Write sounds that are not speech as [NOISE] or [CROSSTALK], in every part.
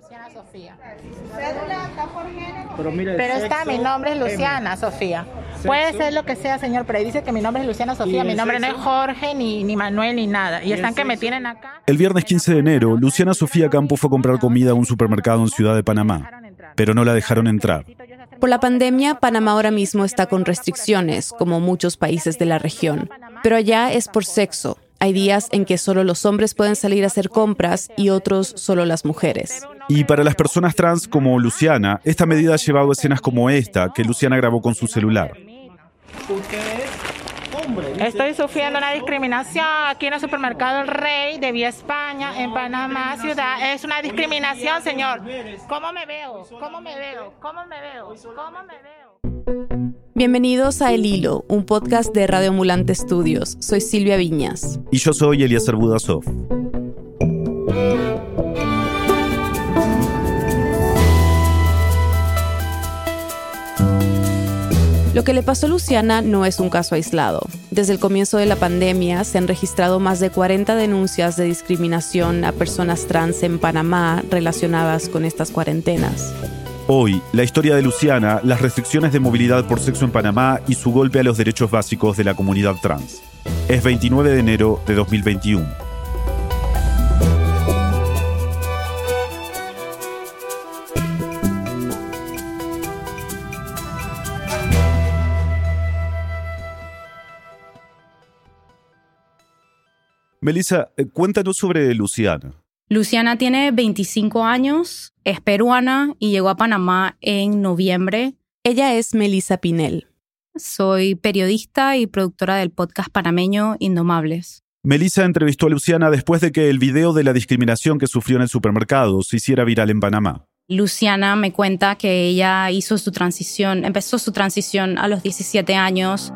Luciana Sofía. Pero, mira, Pero está, mi nombre es M. Luciana Sofía. Puede ser lo que sea, señor, pero ahí dice que mi nombre es Luciana Sofía. Mi nombre no es? Jorge, ni, ni Manuel, ni nada. Y ¿Y están que me tienen acá. El viernes 15 de enero, Luciana Sofía Campo fue a comprar comida a un supermercado en Ciudad de Panamá, pero no la dejaron entrar. Por la pandemia, Panamá ahora mismo está con restricciones, como muchos países de la región. Pero allá es por sexo. Hay días en que solo los hombres pueden salir a hacer compras y otros solo las mujeres. Y para las personas trans como Luciana, esta medida ha llevado a escenas como esta que Luciana grabó con su celular. Estoy sufriendo una discriminación aquí en el supermercado El Rey de Vía España, en Panamá, ciudad. Es una discriminación, señor. ¿Cómo me veo? ¿Cómo me veo? ¿Cómo me veo? ¿Cómo me veo? Bienvenidos a El Hilo, un podcast de Radio Ambulante Estudios. Soy Silvia Viñas. Y yo soy Eliezer Budasov. Lo que le pasó a Luciana no es un caso aislado. Desde el comienzo de la pandemia se han registrado más de 40 denuncias de discriminación a personas trans en Panamá relacionadas con estas cuarentenas. Hoy, la historia de Luciana, las restricciones de movilidad por sexo en Panamá y su golpe a los derechos básicos de la comunidad trans. Es 29 de enero de 2021. Melissa, eh, cuéntanos sobre Luciana. Luciana tiene 25 años, es peruana y llegó a Panamá en noviembre. Ella es Melissa Pinel. Soy periodista y productora del podcast panameño Indomables. Melissa entrevistó a Luciana después de que el video de la discriminación que sufrió en el supermercado se hiciera viral en Panamá. Luciana me cuenta que ella hizo su transición, empezó su transición a los 17 años.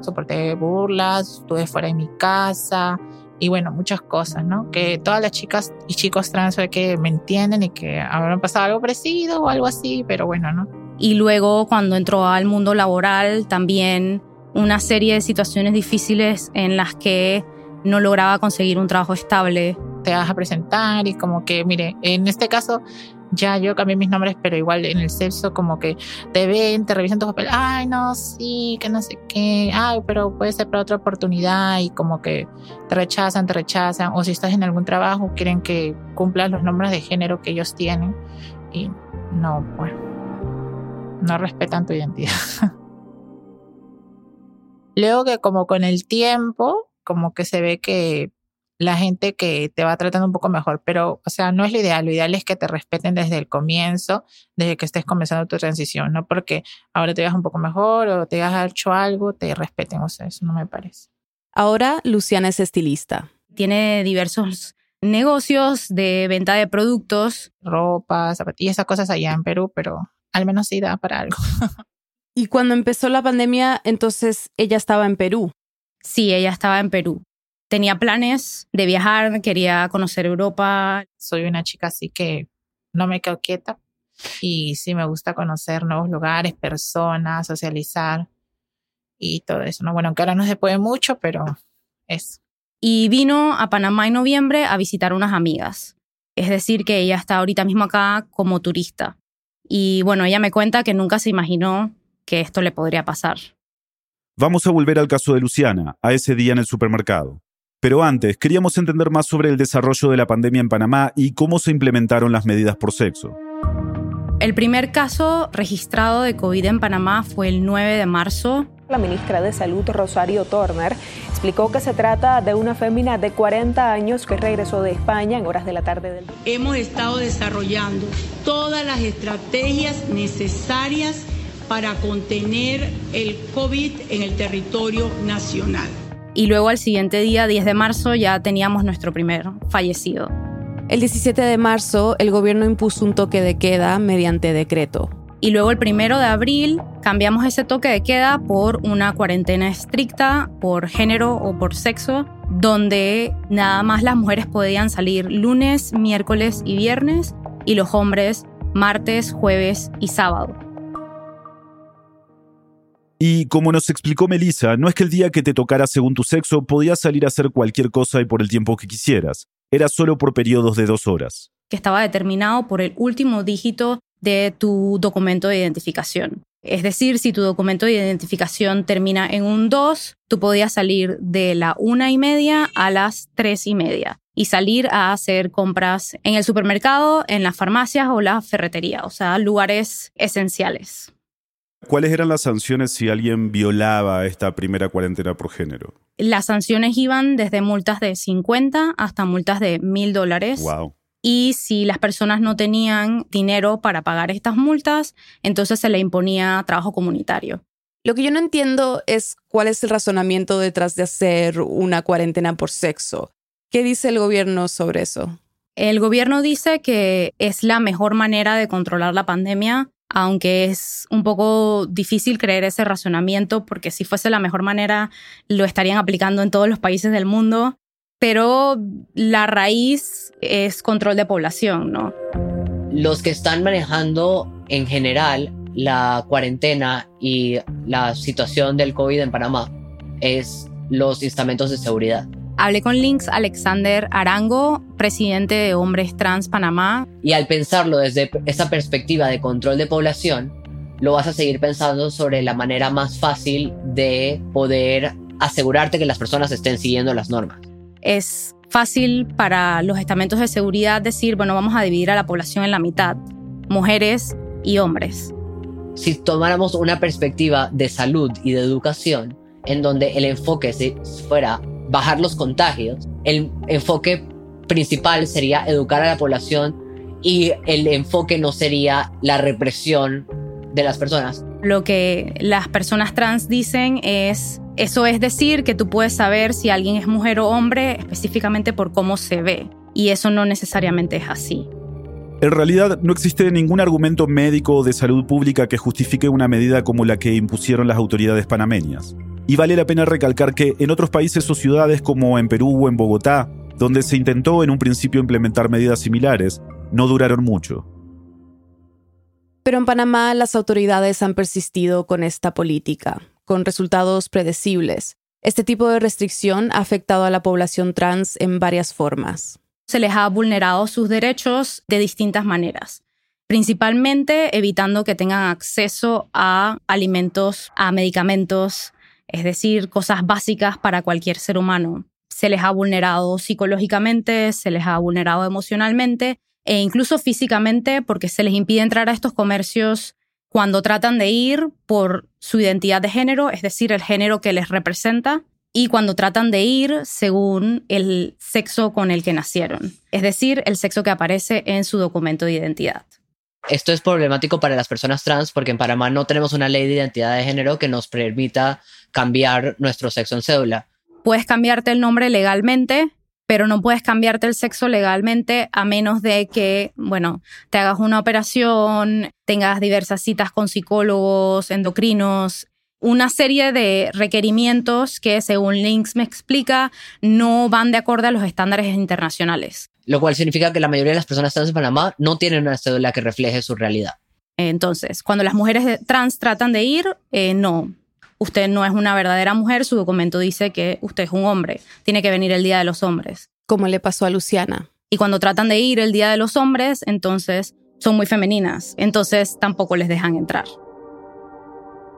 Soporté burlas, estuve fuera de mi casa y bueno, muchas cosas, ¿no? Que todas las chicas y chicos trans que me entienden y que habrán pasado algo parecido o algo así, pero bueno, ¿no? Y luego cuando entró al mundo laboral también una serie de situaciones difíciles en las que no lograba conseguir un trabajo estable. Te vas a presentar y como que, mire, en este caso ya yo cambié mis nombres, pero igual en el sexo como que te ven, te revisan tus papeles, ay, no, sí, que no sé qué, ay, pero puede ser para otra oportunidad y como que te rechazan, te rechazan, o si estás en algún trabajo quieren que cumplas los nombres de género que ellos tienen y no, pues, no respetan tu identidad. [LAUGHS] Luego que como con el tiempo, como que se ve que la gente que te va tratando un poco mejor, pero, o sea, no es lo ideal. Lo ideal es que te respeten desde el comienzo, desde que estés comenzando tu transición, no porque ahora te veas un poco mejor o te hayas hecho algo, te respeten. O sea, eso no me parece. Ahora Luciana es estilista. Tiene diversos negocios de venta de productos. Ropa, zapatillas, esas cosas allá en Perú, pero al menos sí da para algo. [LAUGHS] Y cuando empezó la pandemia, entonces ella estaba en Perú. Sí, ella estaba en Perú. Tenía planes de viajar, quería conocer Europa. Soy una chica así que no me quedo quieta y sí me gusta conocer nuevos lugares, personas, socializar y todo eso. ¿no? Bueno, aunque ahora no se puede mucho, pero eso. Y vino a Panamá en noviembre a visitar unas amigas. Es decir, que ella está ahorita mismo acá como turista. Y bueno, ella me cuenta que nunca se imaginó que esto le podría pasar. Vamos a volver al caso de Luciana, a ese día en el supermercado. Pero antes, queríamos entender más sobre el desarrollo de la pandemia en Panamá y cómo se implementaron las medidas por sexo. El primer caso registrado de COVID en Panamá fue el 9 de marzo. La ministra de Salud, Rosario Turner, explicó que se trata de una fémina de 40 años que regresó de España en horas de la tarde del Hemos estado desarrollando todas las estrategias necesarias para contener el COVID en el territorio nacional. Y luego al siguiente día, 10 de marzo, ya teníamos nuestro primer fallecido. El 17 de marzo, el gobierno impuso un toque de queda mediante decreto. Y luego el primero de abril cambiamos ese toque de queda por una cuarentena estricta por género o por sexo, donde nada más las mujeres podían salir lunes, miércoles y viernes y los hombres martes, jueves y sábado. Y como nos explicó Melissa, no es que el día que te tocara según tu sexo podías salir a hacer cualquier cosa y por el tiempo que quisieras. Era solo por periodos de dos horas. que estaba determinado por el último dígito de tu documento de identificación. Es decir, si tu documento de identificación termina en un 2, tú podías salir de la una y media a las tres y media y salir a hacer compras en el supermercado, en las farmacias o la ferretería, o sea, lugares esenciales. ¿Cuáles eran las sanciones si alguien violaba esta primera cuarentena por género? Las sanciones iban desde multas de 50 hasta multas de mil dólares. Wow. Y si las personas no tenían dinero para pagar estas multas, entonces se le imponía trabajo comunitario. Lo que yo no entiendo es cuál es el razonamiento detrás de hacer una cuarentena por sexo. ¿Qué dice el gobierno sobre eso? El gobierno dice que es la mejor manera de controlar la pandemia aunque es un poco difícil creer ese razonamiento porque si fuese la mejor manera lo estarían aplicando en todos los países del mundo, pero la raíz es control de población, ¿no? Los que están manejando en general la cuarentena y la situación del COVID en Panamá es los instrumentos de seguridad. Hablé con Links Alexander Arango, presidente de Hombres Trans Panamá. Y al pensarlo desde esa perspectiva de control de población, lo vas a seguir pensando sobre la manera más fácil de poder asegurarte que las personas estén siguiendo las normas. Es fácil para los estamentos de seguridad decir, bueno, vamos a dividir a la población en la mitad, mujeres y hombres. Si tomáramos una perspectiva de salud y de educación, en donde el enfoque fuera bajar los contagios, el enfoque principal sería educar a la población y el enfoque no sería la represión de las personas. Lo que las personas trans dicen es, eso es decir que tú puedes saber si alguien es mujer o hombre específicamente por cómo se ve. Y eso no necesariamente es así. En realidad no existe ningún argumento médico o de salud pública que justifique una medida como la que impusieron las autoridades panameñas. Y vale la pena recalcar que en otros países o ciudades como en Perú o en Bogotá, donde se intentó en un principio implementar medidas similares, no duraron mucho. Pero en Panamá las autoridades han persistido con esta política, con resultados predecibles. Este tipo de restricción ha afectado a la población trans en varias formas. Se les ha vulnerado sus derechos de distintas maneras principalmente evitando que tengan acceso a alimentos, a medicamentos, es decir, cosas básicas para cualquier ser humano. Se les ha vulnerado psicológicamente, se les ha vulnerado emocionalmente e incluso físicamente porque se les impide entrar a estos comercios cuando tratan de ir por su identidad de género, es decir, el género que les representa, y cuando tratan de ir según el sexo con el que nacieron, es decir, el sexo que aparece en su documento de identidad. Esto es problemático para las personas trans porque en Panamá no tenemos una ley de identidad de género que nos permita cambiar nuestro sexo en cédula. Puedes cambiarte el nombre legalmente, pero no puedes cambiarte el sexo legalmente a menos de que, bueno, te hagas una operación, tengas diversas citas con psicólogos, endocrinos, una serie de requerimientos que, según Links me explica, no van de acuerdo a los estándares internacionales. Lo cual significa que la mayoría de las personas trans en Panamá no tienen una cédula que refleje su realidad. Entonces, cuando las mujeres trans tratan de ir, eh, no, usted no es una verdadera mujer, su documento dice que usted es un hombre, tiene que venir el Día de los Hombres. Como le pasó a Luciana. Y cuando tratan de ir el Día de los Hombres, entonces son muy femeninas, entonces tampoco les dejan entrar.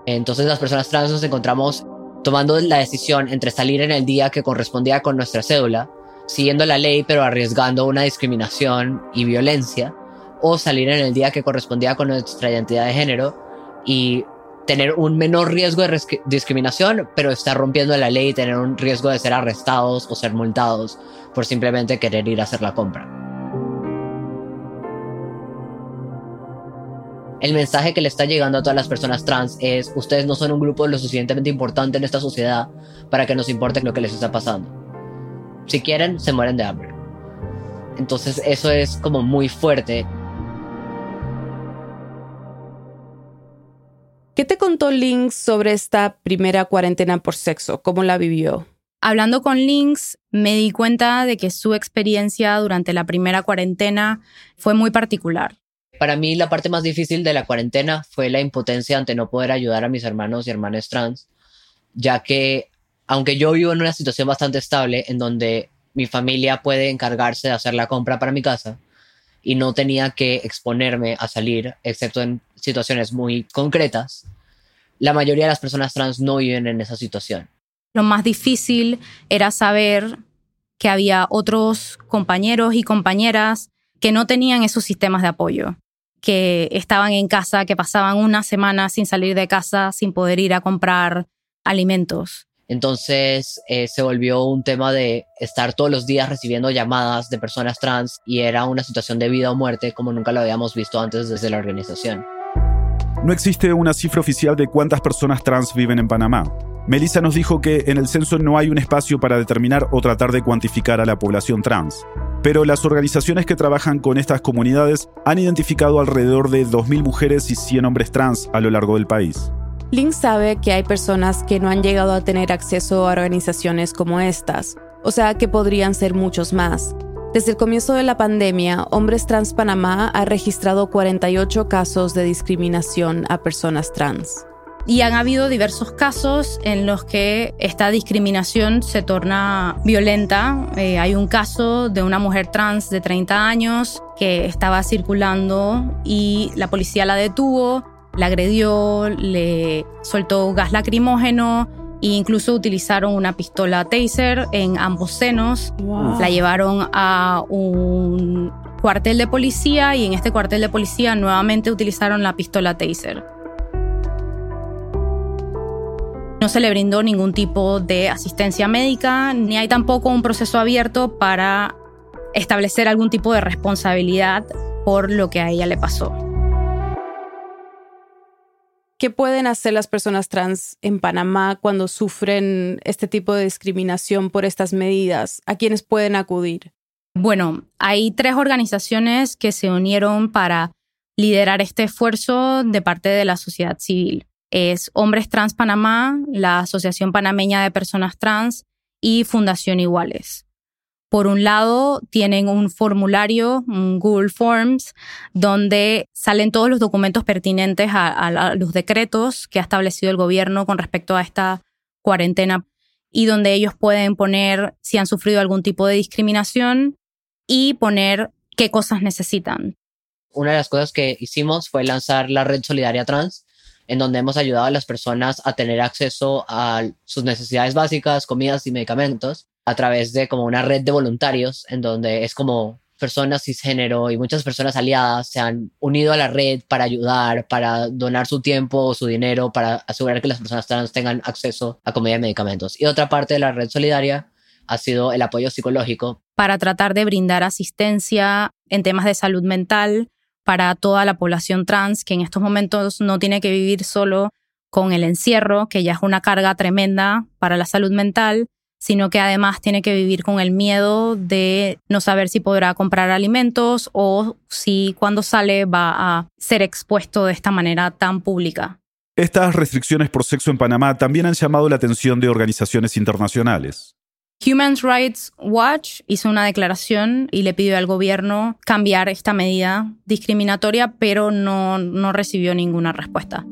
Entonces las personas trans nos encontramos tomando la decisión entre salir en el día que correspondía con nuestra cédula, siguiendo la ley pero arriesgando una discriminación y violencia, o salir en el día que correspondía con nuestra identidad de género y tener un menor riesgo de discriminación, pero estar rompiendo la ley y tener un riesgo de ser arrestados o ser multados por simplemente querer ir a hacer la compra. El mensaje que le está llegando a todas las personas trans es, ustedes no son un grupo lo suficientemente importante en esta sociedad para que nos importe lo que les está pasando. Si quieren, se mueren de hambre. Entonces eso es como muy fuerte ¿Qué te contó Lynx sobre esta primera cuarentena por sexo? ¿Cómo la vivió? Hablando con Lynx, me di cuenta de que su experiencia durante la primera cuarentena fue muy particular. Para mí la parte más difícil de la cuarentena fue la impotencia ante no poder ayudar a mis hermanos y hermanas trans, ya que aunque yo vivo en una situación bastante estable en donde mi familia puede encargarse de hacer la compra para mi casa, y no tenía que exponerme a salir, excepto en situaciones muy concretas, la mayoría de las personas trans no viven en esa situación. Lo más difícil era saber que había otros compañeros y compañeras que no tenían esos sistemas de apoyo, que estaban en casa, que pasaban una semana sin salir de casa, sin poder ir a comprar alimentos. Entonces eh, se volvió un tema de estar todos los días recibiendo llamadas de personas trans y era una situación de vida o muerte como nunca lo habíamos visto antes desde la organización. No existe una cifra oficial de cuántas personas trans viven en Panamá. Melissa nos dijo que en el censo no hay un espacio para determinar o tratar de cuantificar a la población trans. Pero las organizaciones que trabajan con estas comunidades han identificado alrededor de 2.000 mujeres y 100 hombres trans a lo largo del país. Link sabe que hay personas que no han llegado a tener acceso a organizaciones como estas, o sea que podrían ser muchos más. Desde el comienzo de la pandemia, Hombres Trans Panamá ha registrado 48 casos de discriminación a personas trans. Y han habido diversos casos en los que esta discriminación se torna violenta. Eh, hay un caso de una mujer trans de 30 años que estaba circulando y la policía la detuvo, la agredió, le soltó gas lacrimógeno e incluso utilizaron una pistola taser en ambos senos. La llevaron a un cuartel de policía y en este cuartel de policía nuevamente utilizaron la pistola taser. No se le brindó ningún tipo de asistencia médica, ni hay tampoco un proceso abierto para establecer algún tipo de responsabilidad por lo que a ella le pasó. ¿Qué pueden hacer las personas trans en Panamá cuando sufren este tipo de discriminación por estas medidas? ¿A quiénes pueden acudir? Bueno, hay tres organizaciones que se unieron para liderar este esfuerzo de parte de la sociedad civil es Hombres Trans Panamá, la Asociación Panameña de Personas Trans y Fundación Iguales. Por un lado, tienen un formulario, un Google Forms, donde salen todos los documentos pertinentes a, los decretos que ha establecido el gobierno con respecto a esta cuarentena y donde ellos pueden poner si han sufrido algún tipo de discriminación y poner qué cosas necesitan. Una de las cosas que hicimos fue lanzar la red Solidaria Trans, en donde hemos ayudado a las personas a tener acceso a sus necesidades básicas, comidas y medicamentos, a través de como una red de voluntarios, en donde es como personas cisgénero y muchas personas aliadas se han unido a la red para ayudar, para donar su tiempo o su dinero, para asegurar que las personas trans tengan acceso a comida y medicamentos. Y otra parte de la red solidaria ha sido el apoyo psicológico. Para tratar de brindar asistencia en temas de salud mental para toda la población trans que en estos momentos no tiene que vivir solo con el encierro, que ya es una carga tremenda para la salud mental, sino que además tiene que vivir con el miedo de no saber si podrá comprar alimentos o si cuando sale va a ser expuesto de esta manera tan pública. Estas restricciones por sexo en Panamá también han llamado la atención de organizaciones internacionales. Human Rights Watch hizo una declaración y le pidió al gobierno cambiar esta medida discriminatoria, pero no, no recibió ninguna respuesta.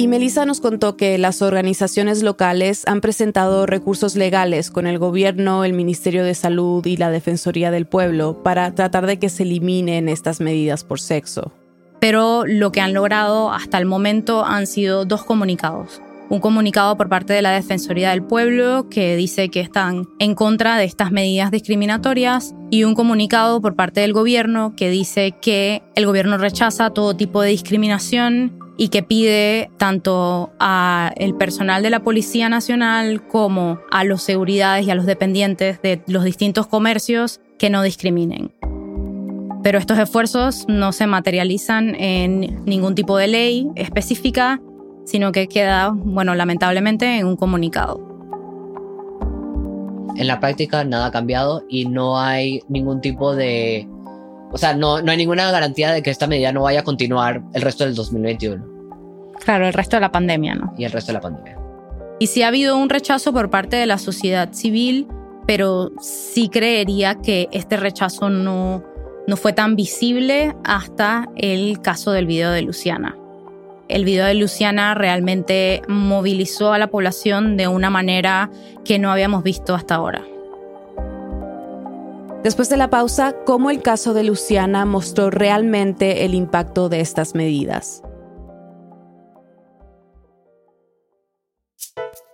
Y Melissa nos contó que las organizaciones locales han presentado recursos legales con el gobierno, el Ministerio de Salud y la Defensoría del Pueblo para tratar de que se eliminen estas medidas por sexo. Pero lo que han logrado hasta el momento han sido dos comunicados un comunicado por parte de la Defensoría del Pueblo que dice que están en contra de estas medidas discriminatorias y un comunicado por parte del gobierno que dice que el gobierno rechaza todo tipo de discriminación y que pide tanto a el personal de la Policía Nacional como a los seguridades y a los dependientes de los distintos comercios que no discriminen. Pero estos esfuerzos no se materializan en ningún tipo de ley específica sino que queda, bueno, lamentablemente en un comunicado. En la práctica nada ha cambiado y no hay ningún tipo de... O sea, no, no hay ninguna garantía de que esta medida no vaya a continuar el resto del 2021. Claro, el resto de la pandemia, ¿no? Y el resto de la pandemia. Y sí ha habido un rechazo por parte de la sociedad civil, pero sí creería que este rechazo no, no fue tan visible hasta el caso del video de Luciana. El video de Luciana realmente movilizó a la población de una manera que no habíamos visto hasta ahora. Después de la pausa, cómo el caso de Luciana mostró realmente el impacto de estas medidas.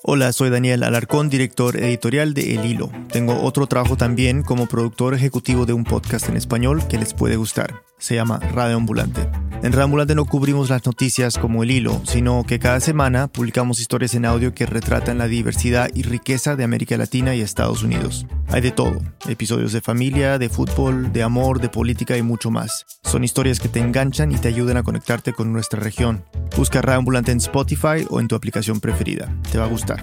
Hola, soy Daniel Alarcón, director editorial de El Hilo. Tengo otro trabajo también como productor ejecutivo de un podcast en español que les puede gustar. Se llama Radio Ambulante. En Radio Ambulante no cubrimos las noticias como El Hilo, sino que cada semana publicamos historias en audio que retratan la diversidad y riqueza de América Latina y Estados Unidos. Hay de todo, episodios de familia, de fútbol, de amor, de política y mucho más. Son historias que te enganchan y te ayudan a conectarte con nuestra región. Busca Radio Ambulante en Spotify o en tu aplicación preferida. Te va a gustar.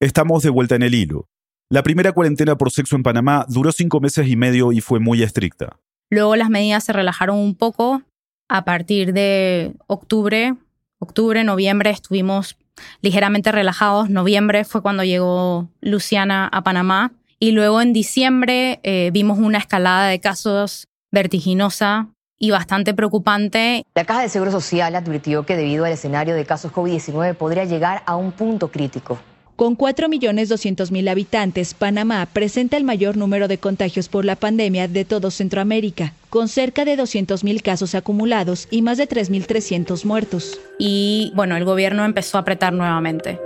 Estamos de vuelta en el hilo. La primera cuarentena por sexo en Panamá duró cinco meses y medio y fue muy estricta. Luego las medidas se relajaron un poco. A partir de octubre, octubre, noviembre estuvimos ligeramente relajados. Noviembre fue cuando llegó Luciana a Panamá. Y luego en diciembre eh, vimos una escalada de casos vertiginosa y bastante preocupante. La Caja de Seguro Social advirtió que debido al escenario de casos COVID-19 podría llegar a un punto crítico. Con 4.200.000 habitantes, Panamá presenta el mayor número de contagios por la pandemia de todo Centroamérica, con cerca de 200.000 casos acumulados y más de 3.300 muertos. Y bueno, el gobierno empezó a apretar nuevamente.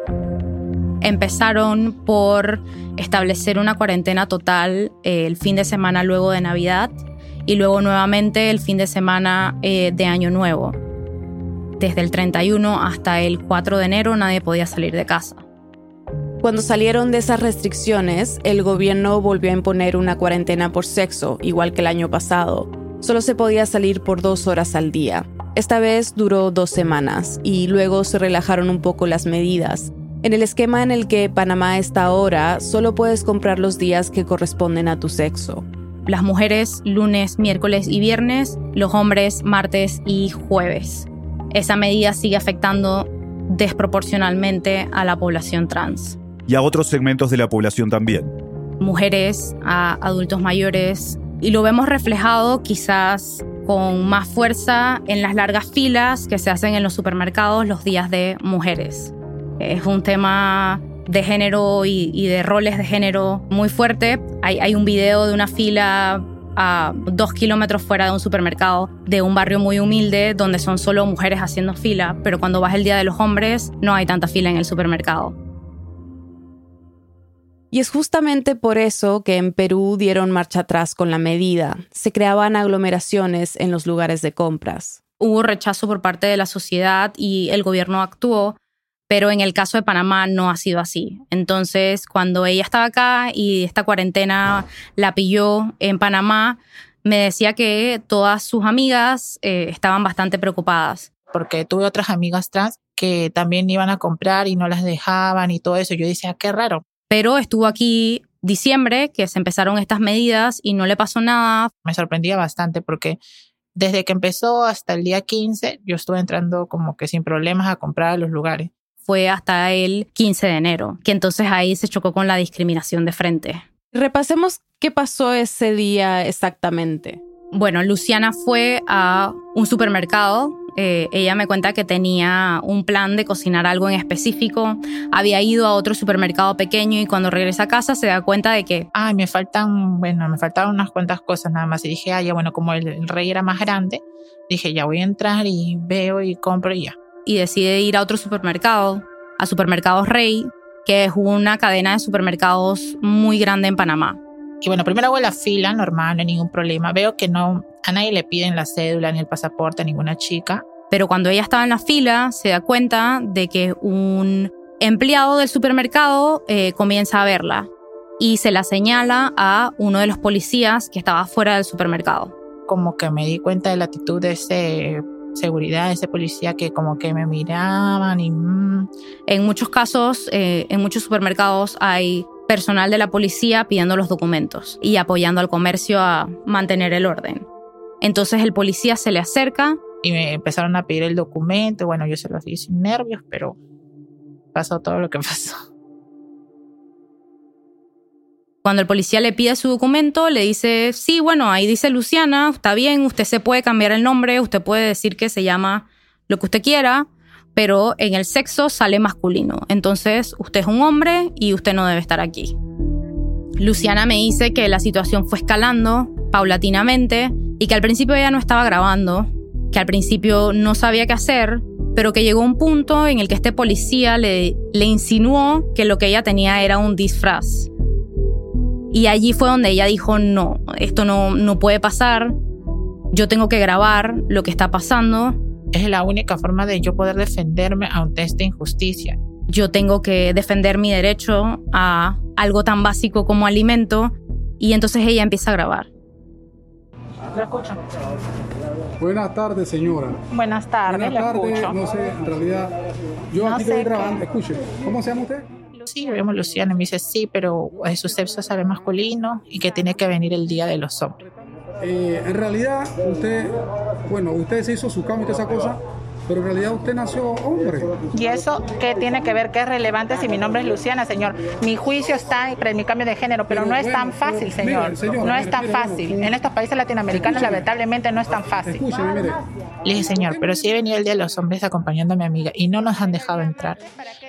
Empezaron por establecer una cuarentena total eh, el fin de semana luego de Navidad y luego nuevamente el fin de semana eh, de Año Nuevo. Desde el 31 hasta el 4 de enero nadie podía salir de casa. Cuando salieron de esas restricciones, el gobierno volvió a imponer una cuarentena por sexo, igual que el año pasado. Solo se podía salir por dos horas al día. Esta vez duró dos semanas y luego se relajaron un poco las medidas. En el esquema en el que Panamá está ahora, solo puedes comprar los días que corresponden a tu sexo las mujeres lunes, miércoles y viernes, los hombres martes y jueves. Esa medida sigue afectando desproporcionalmente a la población trans. Y a otros segmentos de la población también. Mujeres, a adultos mayores. Y lo vemos reflejado quizás con más fuerza en las largas filas que se hacen en los supermercados los días de mujeres. Es un tema de género y, de roles de género muy fuerte. Hay, hay un video de una fila a dos kilómetros fuera de un supermercado de un barrio muy humilde donde son solo mujeres haciendo fila, pero cuando vas el Día de los Hombres no hay tanta fila en el supermercado. Y es justamente por eso que en Perú dieron marcha atrás con la medida. Se creaban aglomeraciones en los lugares de compras. Hubo rechazo por parte de la sociedad y el gobierno actuó pero en el caso de Panamá no ha sido así. Entonces, cuando ella estaba acá y esta cuarentena la pilló en Panamá, me decía que todas sus amigas eh, estaban bastante preocupadas. Porque tuve otras amigas trans que también iban a comprar y no las dejaban y todo eso. Yo decía, qué raro. Pero estuvo aquí diciembre, que se empezaron estas medidas y no le pasó nada. Me sorprendía bastante porque desde que empezó hasta el día 15, yo estuve entrando como que sin problemas a comprar a los lugares fue hasta el 15 de enero, que entonces ahí se chocó con la discriminación de frente. Repasemos qué pasó ese día exactamente. Bueno, Luciana fue a un supermercado. Eh, ella me cuenta que tenía un plan de cocinar algo en específico. Había ido a otro supermercado pequeño y cuando regresa a casa se da cuenta de que... Ay, me faltan, bueno, me faltaban unas cuantas cosas nada más. Y dije, ay, ya bueno, como el rey era más grande, dije, ya voy a entrar y veo y compro y ya y decide ir a otro supermercado, a Supermercados Rey, que es una cadena de supermercados muy grande en Panamá. Y bueno, primero hago la fila normal, no hay ningún problema. Veo que no a nadie le piden la cédula ni el pasaporte a ninguna chica. Pero cuando ella estaba en la fila, se da cuenta de que un empleado del supermercado eh, comienza a verla y se la señala a uno de los policías que estaba fuera del supermercado. Como que me di cuenta de la actitud de ese seguridad, ese policía que como que me miraban y... Mm. En muchos casos, eh, en muchos supermercados hay personal de la policía pidiendo los documentos y apoyando al comercio a mantener el orden. Entonces el policía se le acerca. Y me empezaron a pedir el documento. Bueno, yo se los di sin nervios, pero pasó todo lo que pasó. Cuando el policía le pide su documento, le dice, sí, bueno, ahí dice Luciana, está bien, usted se puede cambiar el nombre, usted puede decir que se llama lo que usted quiera, pero en el sexo sale masculino. Entonces, usted es un hombre y usted no debe estar aquí. Luciana me dice que la situación fue escalando paulatinamente y que al principio ella no estaba grabando, que al principio no sabía qué hacer, pero que llegó un punto en el que este policía le, le insinuó que lo que ella tenía era un disfraz. Y allí fue donde ella dijo, no, esto no, no puede pasar, yo tengo que grabar lo que está pasando. Es la única forma de yo poder defenderme ante esta injusticia. Yo tengo que defender mi derecho a algo tan básico como alimento y entonces ella empieza a grabar. ¿Lo escuchan? Buenas tardes, señora. Buenas tardes, Buenas tardes, escucho. no sé, en realidad, yo No aquí estoy grabando, escuche, ¿cómo se llama usted? Sí, llamo Luciana y me dice sí, pero eh, su sexo sabe masculino y que tiene que venir el día de los hombres. Eh, en realidad, usted, bueno, usted se hizo su cambio y toda esa cosa, pero en realidad usted nació hombre. ¿Y eso qué tiene que ver? ¿Qué es relevante si mi nombre es Luciana, señor? Mi juicio está para mi cambio de género, pero, Pero no es bueno, tan fácil, pero, señor. no mire, es tan mire, fácil. bueno, En estos países latinoamericanos, Escúcheme. lamentablemente, no es tan fácil. Escúcheme, mire. Le dije, señor, pero si he venido el día de los hombres acompañando a mi amiga y no nos han dejado entrar.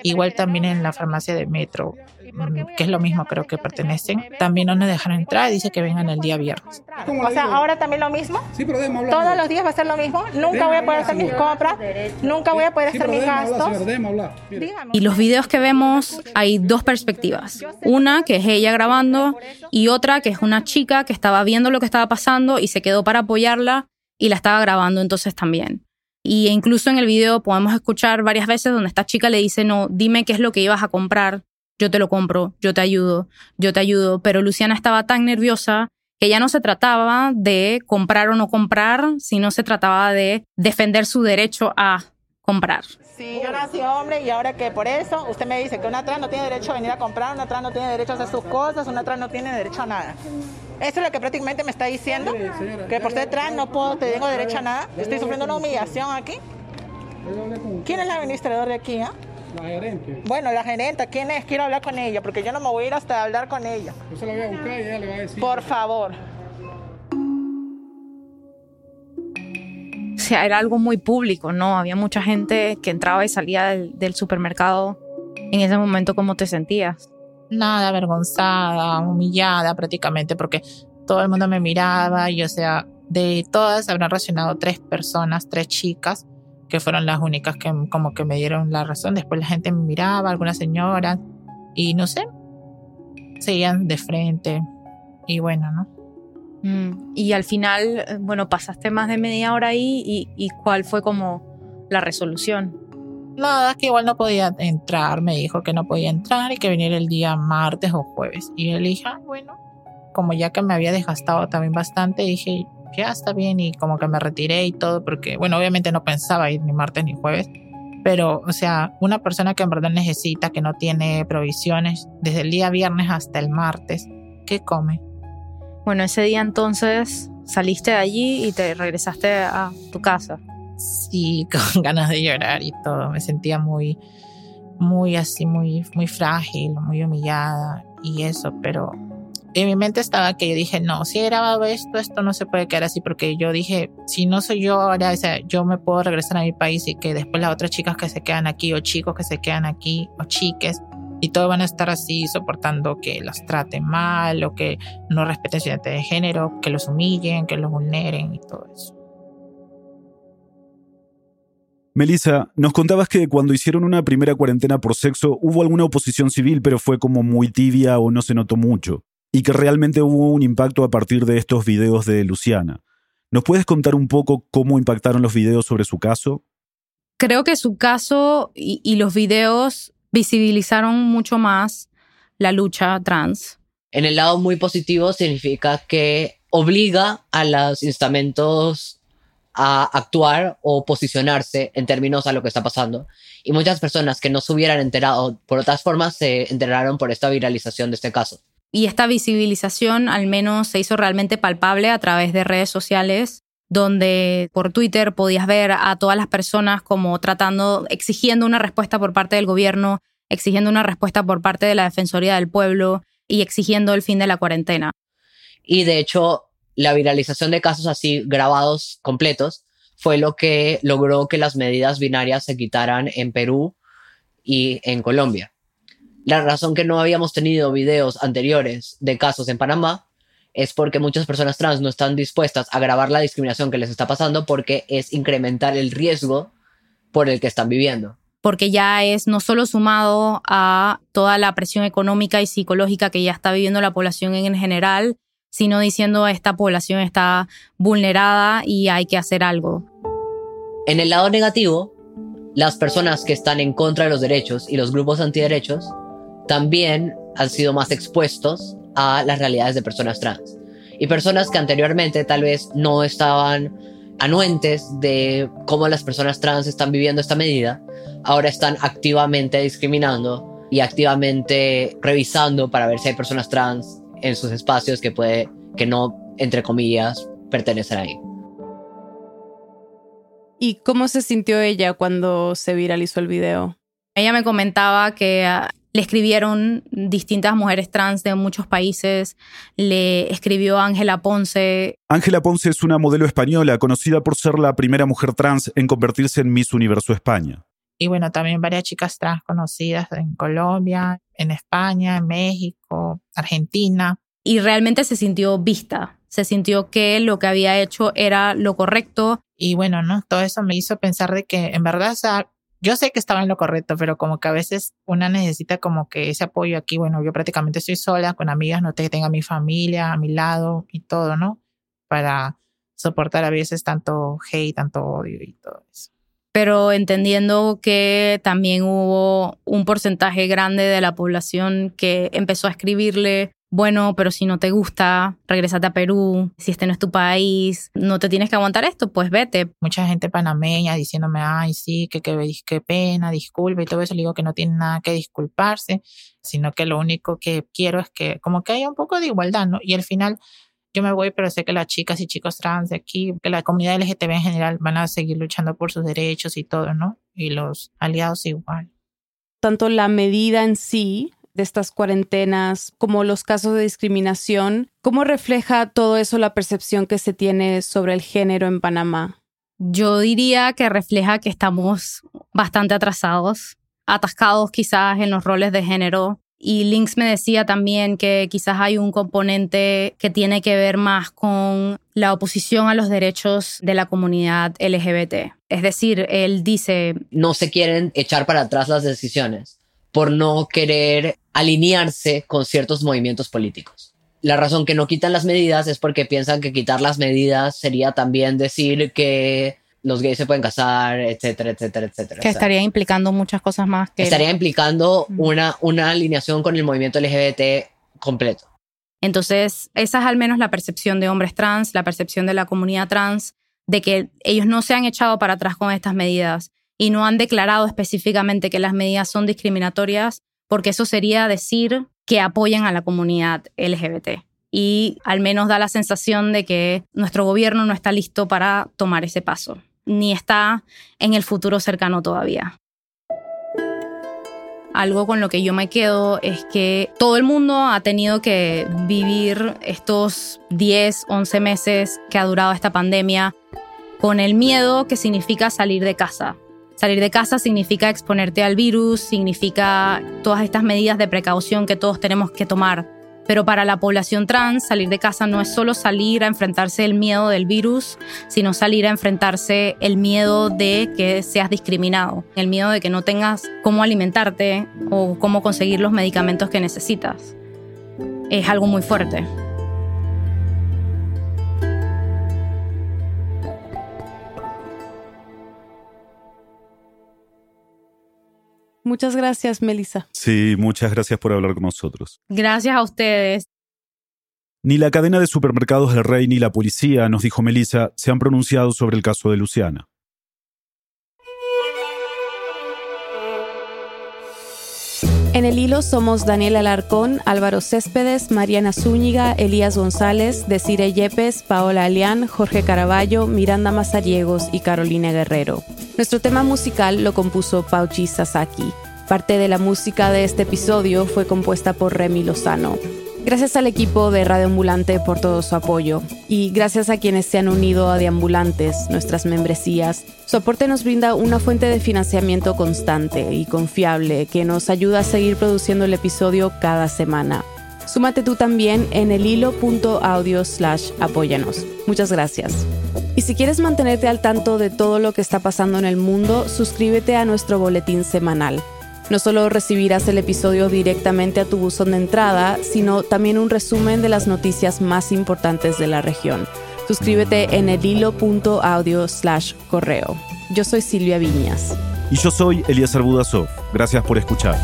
Igual también en la farmacia de Metro, que es lo mismo, creo que pertenecen, también no nos dejaron entrar. Dice que vengan el día viernes. ¿Cómo O sea, ahora también lo mismo. Sí, pero déjeme hablar. Todos los días va a ser lo mismo. Nunca voy a poder hacer mis compras. Nunca voy a poder hacer mis gastos. Y los videos que vemos hay dos perspectivas. Una que es ella grabando y otra que es una chica que estaba viendo lo que estaba pasando y se quedó para apoyarla y la estaba grabando entonces también. Y incluso en el video podemos escuchar varias veces donde esta chica le dice, no, dime qué es lo que ibas a comprar, yo te lo compro, yo te ayudo, yo te ayudo. Pero Luciana estaba tan nerviosa que ya no se trataba de comprar o no comprar, sino se trataba de defender su derecho a comprar. Sí, yo nací hombre y ahora que por eso usted me dice que una trans no tiene derecho a venir a comprar, una trans no tiene derecho a hacer sus cosas, una trans no tiene derecho a nada. Eso es lo que prácticamente me está diciendo, que por ser trans no puedo, te tengo derecho a nada. Estoy sufriendo una humillación aquí. ¿Quién es la administradora de aquí? ah? La gerente. Bueno, la gerente, ¿quién es? Quiero hablar con ella, porque yo no me voy a ir hasta hablar con ella. Yo se la voy a buscar y ella le va a decir. Por favor. O sea, era algo muy público, ¿no? Había mucha gente que entraba y salía del, del supermercado. En ese momento, ¿cómo te sentías? Nada, avergonzada, humillada prácticamente, porque todo el mundo me miraba y, o sea, de todas habrán reaccionado tres personas, tres chicas, que fueron las únicas que como que me dieron la razón. Después la gente me miraba, algunas señoras, y no sé, seguían de frente. Y bueno, ¿no? Mm, Y al final, eh, bueno, pasaste más de media hora ahí y, y ¿cuál fue como la resolución? Nada, que igual no podía entrar, me dijo que no podía entrar y que viniera el día martes o jueves. Y yo le dije, ah, bueno, como ya que me había desgastado también bastante, dije, ya está bien y como que me retiré y todo, porque, bueno, obviamente no pensaba ir ni martes ni jueves, pero, o sea, una persona que en verdad necesita, que no tiene provisiones, desde el día viernes hasta el martes, ¿qué come? Bueno, ese día entonces saliste de allí y te regresaste a tu casa. sí, [LAUGHS] con ganas de llorar y todo. Me sentía muy, muy así, muy, muy frágil, muy humillada y eso, pero en mi mente estaba que yo dije, no, si he grabado esto, esto no se puede quedar así, porque yo dije, si no soy yo ahora, o sea, yo me puedo regresar a mi país y que después las otras chicas que se quedan aquí, o chicos que se quedan aquí, o chiques, y todos van a estar así soportando que los traten mal, o que no respeten su identidad de género, que los humillen, que los vulneren y todo eso. Melissa, nos contabas que cuando hicieron una primera cuarentena por sexo hubo alguna oposición civil, pero fue como muy tibia o no se notó mucho, y que realmente hubo un impacto a partir de estos videos de Luciana. ¿Nos puedes contar un poco cómo impactaron los videos sobre su caso? Creo que su caso y, y los videos visibilizaron mucho más la lucha trans. En el lado muy positivo significa que obliga a los estamentos a actuar o posicionarse en términos a lo que está pasando. Y muchas personas que no se hubieran enterado por otras formas se enteraron por esta viralización de este caso. Y esta visibilización al menos se hizo realmente palpable a través de redes sociales, donde por Twitter podías ver a todas las personas como tratando, exigiendo una respuesta por parte del gobierno, exigiendo una respuesta por parte de la Defensoría del Pueblo y exigiendo el fin de la cuarentena. Y de hecho, la viralización de casos así grabados completos fue lo que logró que las medidas binarias se quitaran en Perú y en Colombia. La razón que no habíamos tenido videos anteriores de casos en Panamá es porque muchas personas trans no están dispuestas a grabar la discriminación que les está pasando porque es incrementar el riesgo por el que están viviendo. Porque ya es no solo sumado a toda la presión económica y psicológica que ya está viviendo la población en general, sino diciendo esta población está vulnerada y hay que hacer algo. En el lado negativo, las personas que están en contra de los derechos y los grupos antiderechos también han sido más expuestos a las realidades de personas trans. Y personas que anteriormente tal vez no estaban anuentes de cómo las personas trans están viviendo esta medida, ahora están activamente discriminando y activamente revisando para ver si hay personas trans en sus espacios que puede que no entre comillas pertenecen ahí. ¿Y cómo se sintió ella cuando se viralizó el video? Ella me comentaba que ah, le escribieron distintas mujeres trans de muchos países, le escribió Ángela Ponce. Ángela Ponce es una modelo española conocida por ser la primera mujer trans en convertirse en Miss Universo España. Y bueno, también varias chicas trans conocidas en Colombia, en España, en México, Argentina. Y realmente se sintió vista, se sintió que lo que había hecho era lo correcto. Y bueno, ¿no? Todo eso me hizo pensar de que en verdad, o sea, yo sé que estaba en lo correcto, pero como que a veces una necesita como que ese apoyo aquí, bueno, yo prácticamente estoy sola, con amigas, no te tenga mi familia a mi lado y todo, ¿no? Para soportar a veces tanto hate, tanto odio y todo eso. Pero entendiendo que también hubo un porcentaje grande de la población que empezó a escribirle bueno, pero si no te gusta, regresate a Perú, si este no es tu país, no te tienes que aguantar esto, pues vete. Mucha gente panameña diciéndome, ay, sí, que qué pena, disculpe y todo eso, le digo que no tiene nada que disculparse, sino que lo único que quiero es que como que haya un poco de igualdad, ¿no? Y al final yo me voy, pero sé que las chicas y chicos trans de aquí, que la comunidad LGTB en general van a seguir luchando por sus derechos y todo, ¿no? Y los aliados igual. Tanto la medida en sí de estas cuarentenas, como los casos de discriminación, ¿cómo refleja todo eso la percepción que se tiene sobre el género en Panamá? Yo diría que refleja que estamos bastante atrasados, atascados quizás en los roles de género. Y Links me decía también que quizás hay un componente que tiene que ver más con la oposición a los derechos de la comunidad LGBT. Es decir, él dice... No se quieren echar para atrás las decisiones por no querer alinearse con ciertos movimientos políticos. La razón que no quitan las medidas es porque piensan que quitar las medidas sería también decir que los gays se pueden casar, etcétera, etcétera, etcétera. Que estaría implicando muchas cosas más que... Estaría implicando una, una alineación con el movimiento LGBT completo. Entonces, esa es al menos la percepción de hombres trans, la percepción de la comunidad trans, de que ellos no se han echado para atrás con estas medidas y no han declarado específicamente que las medidas son discriminatorias, porque eso sería decir que apoyan a la comunidad LGBT. Y al menos da la sensación de que nuestro gobierno no está listo para tomar ese paso, ni está en el futuro cercano todavía. Algo con lo que yo me quedo es que todo el mundo ha tenido que vivir estos 10, 11 meses que ha durado esta pandemia con el miedo que significa salir de casa, Salir de casa significa exponerte al virus, significa todas estas medidas de precaución que todos tenemos que tomar. Pero para la población trans, salir de casa no es solo salir a enfrentarse el miedo del virus, sino salir a enfrentarse el miedo de que seas discriminado, el miedo de que no tengas cómo alimentarte o cómo conseguir los medicamentos que necesitas. Es algo muy fuerte. Muchas gracias, Melissa. Sí, muchas gracias por hablar con nosotros. Gracias a ustedes. Ni la cadena de supermercados del Rey ni la policía, nos dijo Melissa, se han pronunciado sobre el caso de Luciana. En el hilo somos Daniel Alarcón, Álvaro Céspedes, Mariana Zúñiga, Elías González, Desire Yepes, Paola Alián, Jorge Caraballo, Miranda Mazariegos y Carolina Guerrero. Nuestro tema musical lo compuso Pauchi Sasaki. Parte de la música de este episodio fue compuesta por Remy Lozano. Gracias al equipo de Radio Ambulante por todo su apoyo y gracias a quienes se han unido a Deambulantes, nuestras membresías. Su aporte nos brinda una fuente de financiamiento constante y confiable que nos ayuda a seguir produciendo el episodio cada semana. Súmate tú también en el hilo.audio slash apóyanos. Muchas gracias. Y si quieres mantenerte al tanto de todo lo que está pasando en el mundo, suscríbete a nuestro boletín semanal. No solo recibirás el episodio directamente a tu buzón de entrada, sino también un resumen de las noticias más importantes de la región. Suscríbete en el hilo.audio slash correo. Yo soy Silvia Viñas. Y yo soy Elías Budasov. Gracias por escuchar.